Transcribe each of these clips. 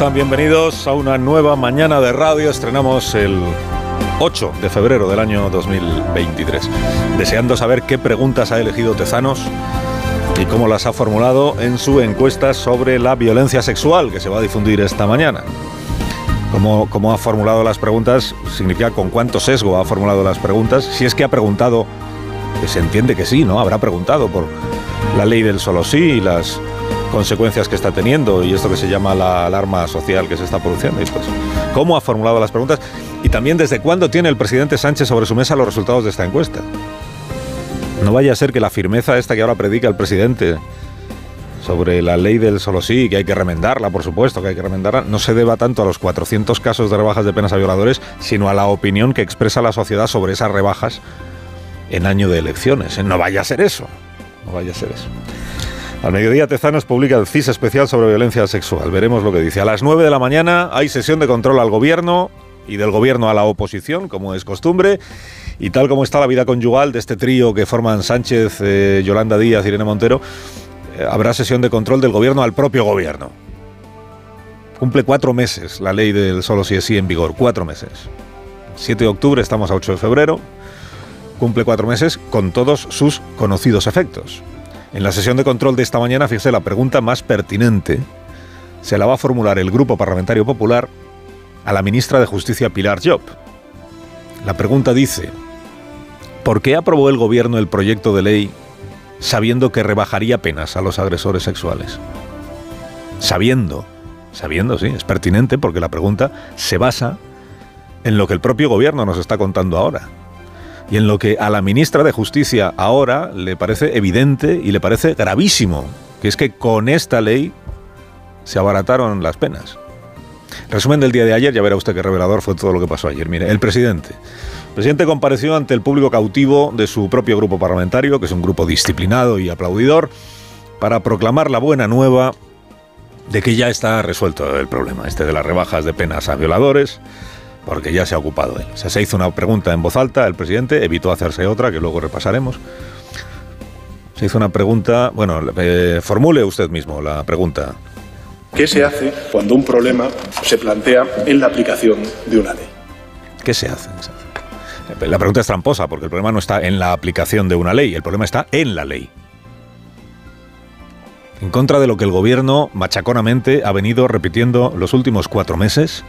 Están? Bienvenidos a una nueva mañana de radio. Estrenamos el 8 de febrero del año 2023. Deseando saber qué preguntas ha elegido Tezanos y cómo las ha formulado en su encuesta sobre la violencia sexual que se va a difundir esta mañana. Cómo, cómo ha formulado las preguntas significa con cuánto sesgo ha formulado las preguntas. Si es que ha preguntado, que se entiende que sí, ¿no? Habrá preguntado por la ley del solo sí y las consecuencias que está teniendo y esto que se llama la alarma social que se está produciendo. Y pues, ¿Cómo ha formulado las preguntas? Y también desde cuándo tiene el presidente Sánchez sobre su mesa los resultados de esta encuesta. No vaya a ser que la firmeza esta que ahora predica el presidente sobre la ley del solo sí, que hay que remendarla, por supuesto, que hay que remendarla, no se deba tanto a los 400 casos de rebajas de penas a violadores, sino a la opinión que expresa la sociedad sobre esas rebajas en año de elecciones. No vaya a ser eso. No vaya a ser eso. Al mediodía Tezanos publica el CIS especial sobre violencia sexual. Veremos lo que dice. A las 9 de la mañana hay sesión de control al gobierno y del gobierno a la oposición, como es costumbre. Y tal como está la vida conyugal de este trío que forman Sánchez, eh, Yolanda Díaz Irene Montero, eh, habrá sesión de control del gobierno al propio gobierno. Cumple cuatro meses la ley del solo si es sí en vigor, cuatro meses. 7 de octubre, estamos a 8 de febrero. Cumple cuatro meses con todos sus conocidos efectos. En la sesión de control de esta mañana, fíjese, la pregunta más pertinente se la va a formular el Grupo Parlamentario Popular a la ministra de Justicia Pilar Job. La pregunta dice, ¿por qué aprobó el gobierno el proyecto de ley sabiendo que rebajaría penas a los agresores sexuales? Sabiendo, sabiendo, sí, es pertinente porque la pregunta se basa en lo que el propio gobierno nos está contando ahora y en lo que a la ministra de Justicia ahora le parece evidente y le parece gravísimo, que es que con esta ley se abarataron las penas. Resumen del día de ayer, ya verá usted qué revelador fue todo lo que pasó ayer. Mire, el presidente. El presidente compareció ante el público cautivo de su propio grupo parlamentario, que es un grupo disciplinado y aplaudidor, para proclamar la buena nueva de que ya está resuelto el problema, este de las rebajas de penas a violadores, porque ya se ha ocupado él. O sea, se hizo una pregunta en voz alta, el presidente evitó hacerse otra, que luego repasaremos. Se hizo una pregunta, bueno, eh, formule usted mismo la pregunta. ¿Qué se hace cuando un problema se plantea en la aplicación de una ley? ¿Qué se hace? La pregunta es tramposa, porque el problema no está en la aplicación de una ley, el problema está en la ley. En contra de lo que el gobierno machaconamente ha venido repitiendo los últimos cuatro meses,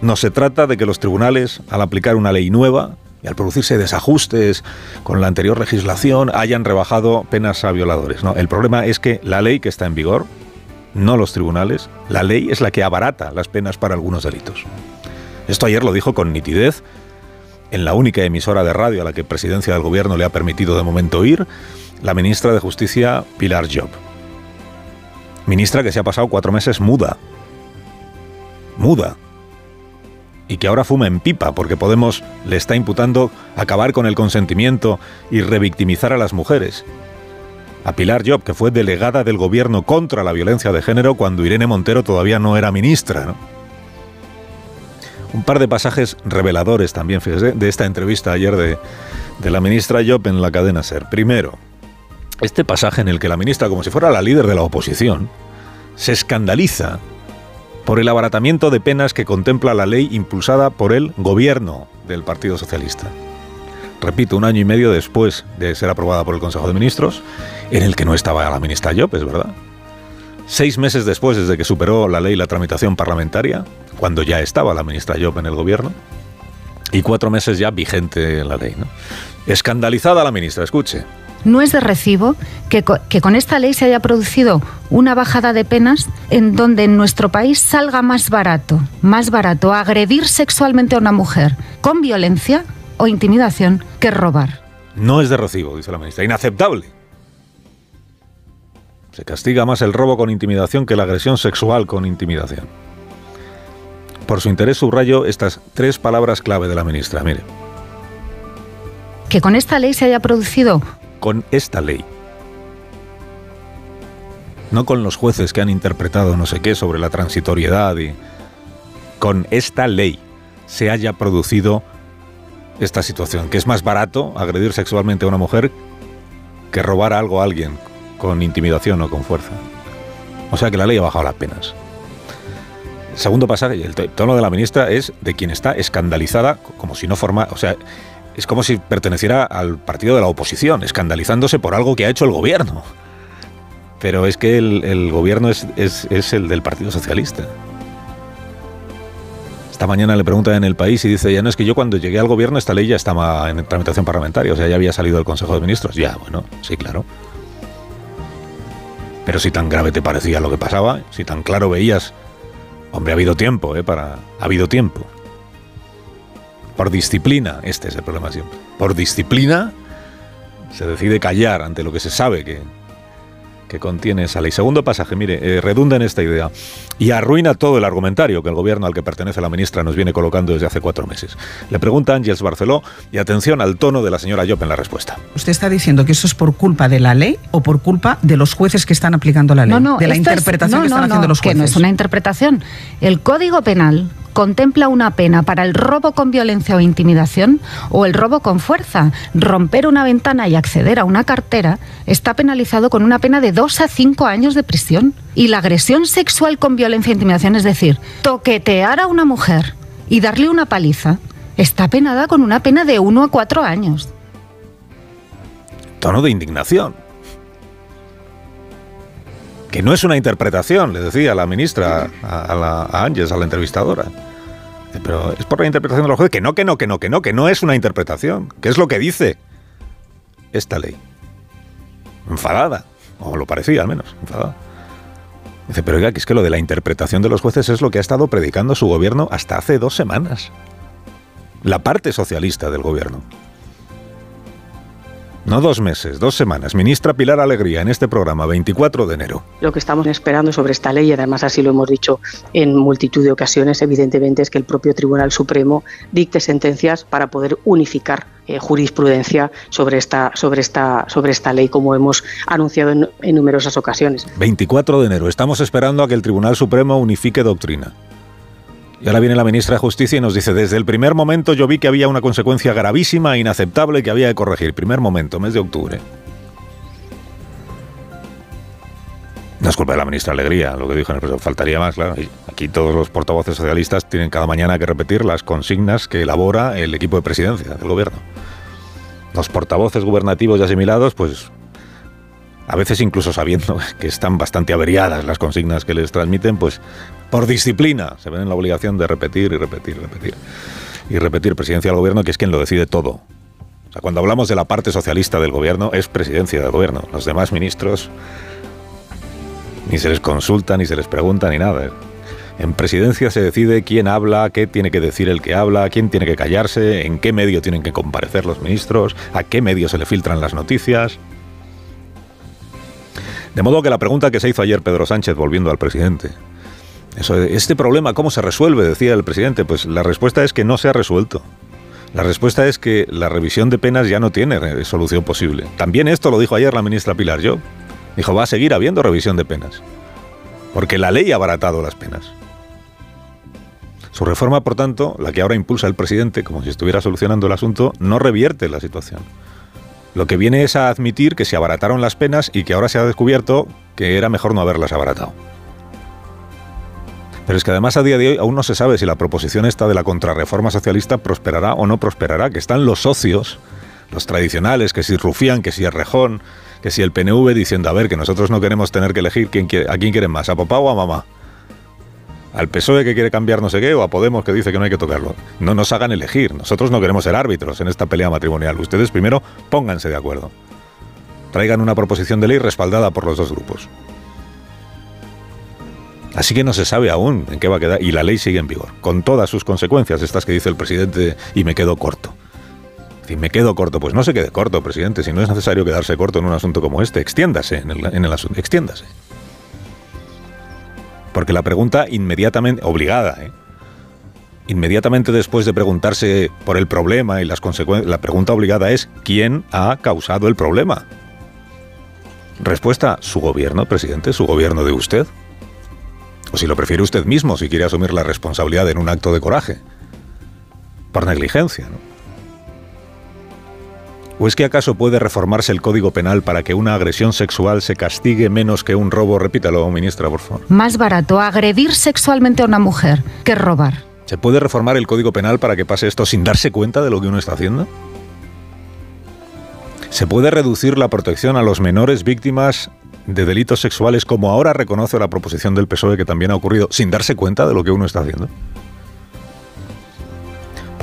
no se trata de que los tribunales, al aplicar una ley nueva y al producirse desajustes con la anterior legislación, hayan rebajado penas a violadores. No, el problema es que la ley que está en vigor, no los tribunales, la ley es la que abarata las penas para algunos delitos. Esto ayer lo dijo con nitidez en la única emisora de radio a la que Presidencia del Gobierno le ha permitido de momento ir, la ministra de Justicia Pilar Job. Ministra que se ha pasado cuatro meses muda. Muda y que ahora fuma en pipa porque Podemos le está imputando acabar con el consentimiento y revictimizar a las mujeres. A Pilar Job, que fue delegada del gobierno contra la violencia de género cuando Irene Montero todavía no era ministra. Un par de pasajes reveladores también, fíjese, de esta entrevista ayer de, de la ministra Job en la cadena SER. Primero, este pasaje en el que la ministra, como si fuera la líder de la oposición, se escandaliza por el abaratamiento de penas que contempla la ley impulsada por el gobierno del Partido Socialista. Repito, un año y medio después de ser aprobada por el Consejo de Ministros, en el que no estaba la ministra Llop, es verdad. Seis meses después, desde que superó la ley la tramitación parlamentaria, cuando ya estaba la ministra Llop en el gobierno, y cuatro meses ya vigente la ley. Escandalizada la ministra, escuche. No es de recibo que, que, con esta ley se haya producido una bajada de penas en donde en nuestro país salga más barato, más barato agredir sexualmente a una mujer con violencia o intimidación que robar. No es de recibo, dice la ministra. Inaceptable. Se castiga más el robo con intimidación que la agresión sexual con intimidación. Por su interés subrayo estas tres palabras clave de la ministra. Mire. Que con esta ley se haya producido. Con esta ley. No con los jueces que han interpretado no sé qué sobre la transitoriedad y. Con esta ley se haya producido esta situación, que es más barato agredir sexualmente a una mujer que robar algo a alguien con intimidación o con fuerza. O sea que la ley ha bajado las penas. segundo pasaje, el tono de la ministra es de quien está escandalizada, como si no forma, o sea, es como si perteneciera al partido de la oposición, escandalizándose por algo que ha hecho el gobierno. Pero es que el, gobierno es, el del Partido Socialista. Esta mañana le preguntan en el país y dice, ya no es que yo cuando llegué al gobierno esta ley ya estaba en tramitación parlamentaria, o sea, ya había salido del Consejo de Ministros. Ya, bueno, sí, claro. Pero si tan grave te parecía lo que pasaba, si tan claro veías, hombre, ha habido tiempo, ¿eh? Para, ha habido tiempo. Por disciplina, este es el problema siempre. Por disciplina se decide callar ante lo que se sabe que, que contiene esa ley. Segundo pasaje, mire, eh, redunda en esta idea y arruina todo el argumentario que el gobierno al que pertenece la ministra nos viene colocando desde hace cuatro meses. Le pregunta Ángels Barceló y atención al tono de la señora Job en la respuesta. ¿Usted está diciendo que eso es por culpa de la ley o por culpa de los jueces que están aplicando la ley? No, no, de la interpretación que están haciendo los jueces. Que no es una interpretación. El Código Penal contempla una pena para el robo con violencia o intimidación o el robo con fuerza. Romper una ventana y acceder a una cartera está penalizado con una pena de dos a cinco años de prisión. Y la agresión sexual con violencia e intimidación, es decir, toquetear a una mujer y darle una paliza, está penada con una pena de uno a cuatro años. Tono de indignación que no es una interpretación, le decía la ministra a, a Ángeles, a la entrevistadora. Pero es por la interpretación de los jueces. Que no, que no, que no, que no, que no es una interpretación. ¿Qué es lo que dice esta ley? Enfadada. O lo parecía al menos, enfadada. Dice, pero oiga, que es que lo de la interpretación de los jueces es lo que ha estado predicando su gobierno hasta hace dos semanas. La parte socialista del gobierno. No dos meses, dos semanas. Ministra Pilar Alegría en este programa, 24 de enero. Lo que estamos esperando sobre esta ley, y además así lo hemos dicho en multitud de ocasiones, evidentemente, es que el propio Tribunal Supremo dicte sentencias para poder unificar eh, jurisprudencia sobre esta, sobre, esta, sobre esta ley, como hemos anunciado en, en numerosas ocasiones. 24 de enero. Estamos esperando a que el Tribunal Supremo unifique doctrina. Y ahora viene la ministra de Justicia y nos dice, desde el primer momento yo vi que había una consecuencia gravísima e inaceptable que había que corregir. Primer momento, mes de octubre. No es culpa de la ministra Alegría, lo que dijo en el faltaría más, claro. Aquí todos los portavoces socialistas tienen cada mañana que repetir las consignas que elabora el equipo de presidencia del gobierno. Los portavoces gubernativos y asimilados, pues a veces incluso sabiendo que están bastante averiadas las consignas que les transmiten, pues por disciplina se ven en la obligación de repetir y repetir y repetir. Y repetir presidencia del gobierno, que es quien lo decide todo. O sea, cuando hablamos de la parte socialista del gobierno, es presidencia del gobierno. Los demás ministros ni se les consulta, ni se les pregunta, ni nada. En presidencia se decide quién habla, qué tiene que decir el que habla, quién tiene que callarse, en qué medio tienen que comparecer los ministros, a qué medio se le filtran las noticias. De modo que la pregunta que se hizo ayer Pedro Sánchez, volviendo al presidente, eso, este problema, ¿cómo se resuelve? Decía el presidente. Pues la respuesta es que no se ha resuelto. La respuesta es que la revisión de penas ya no tiene solución posible. También esto lo dijo ayer la ministra Pilar Yo. Dijo, va a seguir habiendo revisión de penas. Porque la ley ha abaratado las penas. Su reforma, por tanto, la que ahora impulsa el presidente, como si estuviera solucionando el asunto, no revierte la situación. Lo que viene es a admitir que se abarataron las penas y que ahora se ha descubierto que era mejor no haberlas abaratado. Pero es que además a día de hoy aún no se sabe si la proposición esta de la contrarreforma socialista prosperará o no prosperará, que están los socios, los tradicionales, que si Rufián, que si Errejón, que si el PNV diciendo, a ver, que nosotros no queremos tener que elegir quién quiere, a quién quieren más, a papá o a mamá. Al PSOE que quiere cambiar no sé qué, o a Podemos que dice que no hay que tocarlo. No nos hagan elegir. Nosotros no queremos ser árbitros en esta pelea matrimonial. Ustedes primero pónganse de acuerdo. Traigan una proposición de ley respaldada por los dos grupos. Así que no se sabe aún en qué va a quedar y la ley sigue en vigor, con todas sus consecuencias, estas que dice el presidente, y me quedo corto. Si me quedo corto, pues no se quede corto, presidente, si no es necesario quedarse corto en un asunto como este, extiéndase en el, en el asunto, extiéndase. Porque la pregunta inmediatamente, obligada, ¿eh? inmediatamente después de preguntarse por el problema y las consecuencias, la pregunta obligada es ¿quién ha causado el problema? Respuesta, su gobierno, presidente, su gobierno de usted. O si lo prefiere usted mismo, si quiere asumir la responsabilidad en un acto de coraje. Por negligencia, ¿no? ¿O es que acaso puede reformarse el Código Penal para que una agresión sexual se castigue menos que un robo? Repítalo, ministra, por favor. Más barato agredir sexualmente a una mujer que robar. ¿Se puede reformar el Código Penal para que pase esto sin darse cuenta de lo que uno está haciendo? ¿Se puede reducir la protección a los menores víctimas de delitos sexuales como ahora reconoce la proposición del PSOE que también ha ocurrido sin darse cuenta de lo que uno está haciendo?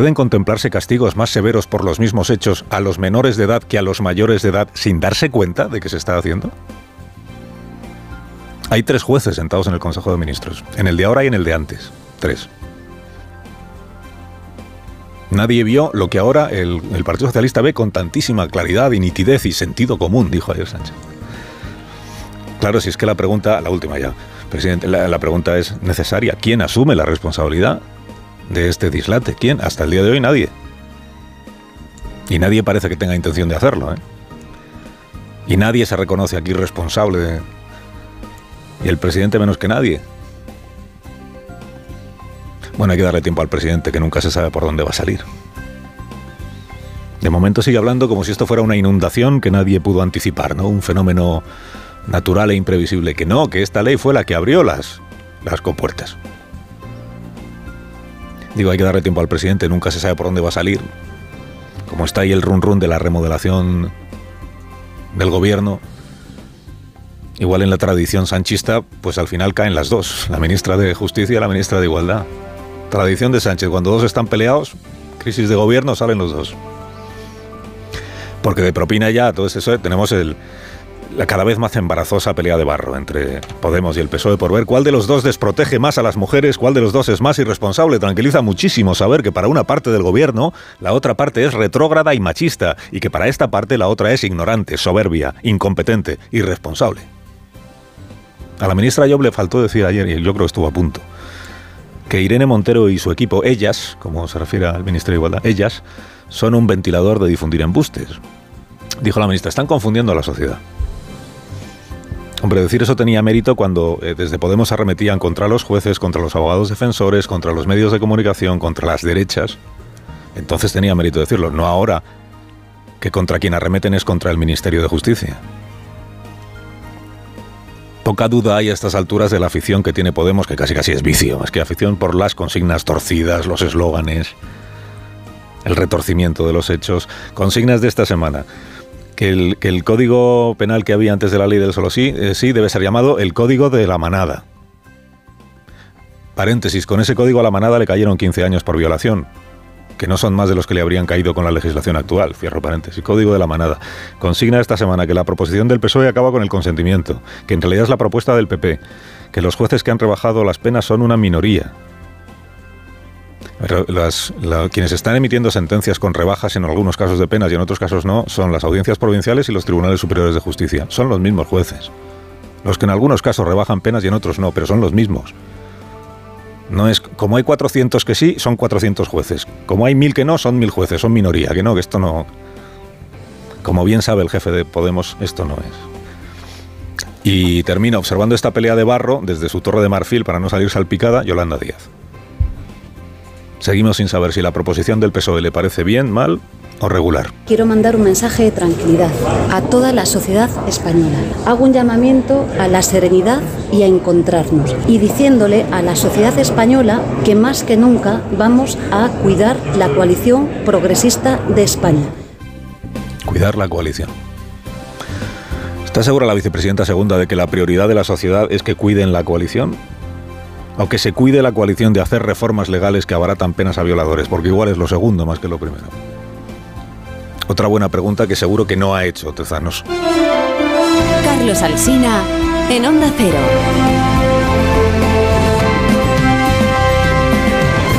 ¿Pueden contemplarse castigos más severos por los mismos hechos a los menores de edad que a los mayores de edad sin darse cuenta de que se está haciendo? Hay tres jueces sentados en el Consejo de Ministros, en el de ahora y en el de antes. Tres. Nadie vio lo que ahora el, Partido Socialista ve con tantísima claridad y nitidez y sentido común, dijo ayer Sánchez. Claro, si es que la pregunta, la última ya, presidente, la pregunta es necesaria. ¿Quién asume la responsabilidad de este dislate. ¿Quién? Hasta el día de hoy nadie. Y nadie parece que tenga intención de hacerlo. ¿eh? Y nadie se reconoce aquí responsable. Y el presidente menos que nadie. Bueno, hay que darle tiempo al presidente que nunca se sabe por dónde va a salir. De momento sigue hablando como si esto fuera una inundación que nadie pudo anticipar, ¿no? Un fenómeno natural e imprevisible. Que no, que esta ley fue la que abrió las, las compuertas. Digo, hay que darle tiempo al presidente, nunca se sabe por dónde va a salir. Como está ahí el run run de la remodelación del gobierno, igual en la tradición sanchista, pues al final caen las dos, la ministra de Justicia y la ministra de Igualdad. Tradición de Sánchez, cuando dos están peleados, crisis de gobierno, salen los dos. Porque de propina ya, todo eso, tenemos el, la cada vez más embarazosa pelea de barro entre Podemos y el PSOE por ver cuál de los dos desprotege más a las mujeres, cuál de los dos es más irresponsable. Tranquiliza muchísimo saber que para una parte del gobierno la otra parte es retrógrada y machista y que para esta parte la otra es ignorante, soberbia, incompetente, irresponsable. A la ministra Job le faltó decir ayer, y yo creo que estuvo a punto, que Irene Montero y su equipo, ellas, como se refiere al Ministerio de Igualdad, ellas son un ventilador de difundir embustes. Dijo la ministra, están confundiendo a la sociedad. Hombre, decir eso tenía mérito cuando eh, desde Podemos arremetían contra los jueces, contra los abogados defensores, contra los medios de comunicación, contra las derechas. Entonces tenía mérito decirlo, no ahora que contra quien arremeten es contra el Ministerio de Justicia. Poca duda hay a estas alturas de la afición que tiene Podemos, que casi casi es vicio, es que afición por las consignas torcidas, los eslóganes, el retorcimiento de los hechos. Consignas de esta semana que el, código penal que había antes de la ley del solo sí, eh, sí debe ser llamado el código de la manada. Paréntesis, con ese código a la manada le cayeron 15 años por violación, que no son más de los que le habrían caído con la legislación actual. Cierro paréntesis. Código de la manada. Consigna esta semana que la proposición del PSOE acaba con el consentimiento, que en realidad es la propuesta del PP, que los jueces que han rebajado las penas son una minoría, las, quienes están emitiendo sentencias con rebajas en algunos casos de penas y en otros casos no son las audiencias provinciales y los tribunales superiores de justicia. Son los mismos jueces. Los que en algunos casos rebajan penas y en otros no, pero son los mismos. No es como hay 400 que sí, son 400 jueces. Como hay mil que no, son mil jueces, son minoría. Que no, que esto no. Como bien sabe el jefe de Podemos, esto no es. Y termina observando esta pelea de barro desde su torre de marfil para no salir salpicada Yolanda Díaz. Seguimos sin saber si la proposición del PSOE le parece bien, mal o regular. Quiero mandar un mensaje de tranquilidad a toda la sociedad española. Hago un llamamiento a la serenidad y a encontrarnos y diciéndole a la sociedad española que más que nunca vamos a cuidar la coalición progresista de España. Cuidar la coalición. ¿Está segura la vicepresidenta segunda de que la prioridad de la sociedad es que cuiden la coalición? Aunque se cuide la coalición de hacer reformas legales que abaratan penas a violadores, porque igual es lo segundo más que lo primero. Otra buena pregunta que seguro que no ha hecho Tezanos. Carlos Alsina en Onda Cero.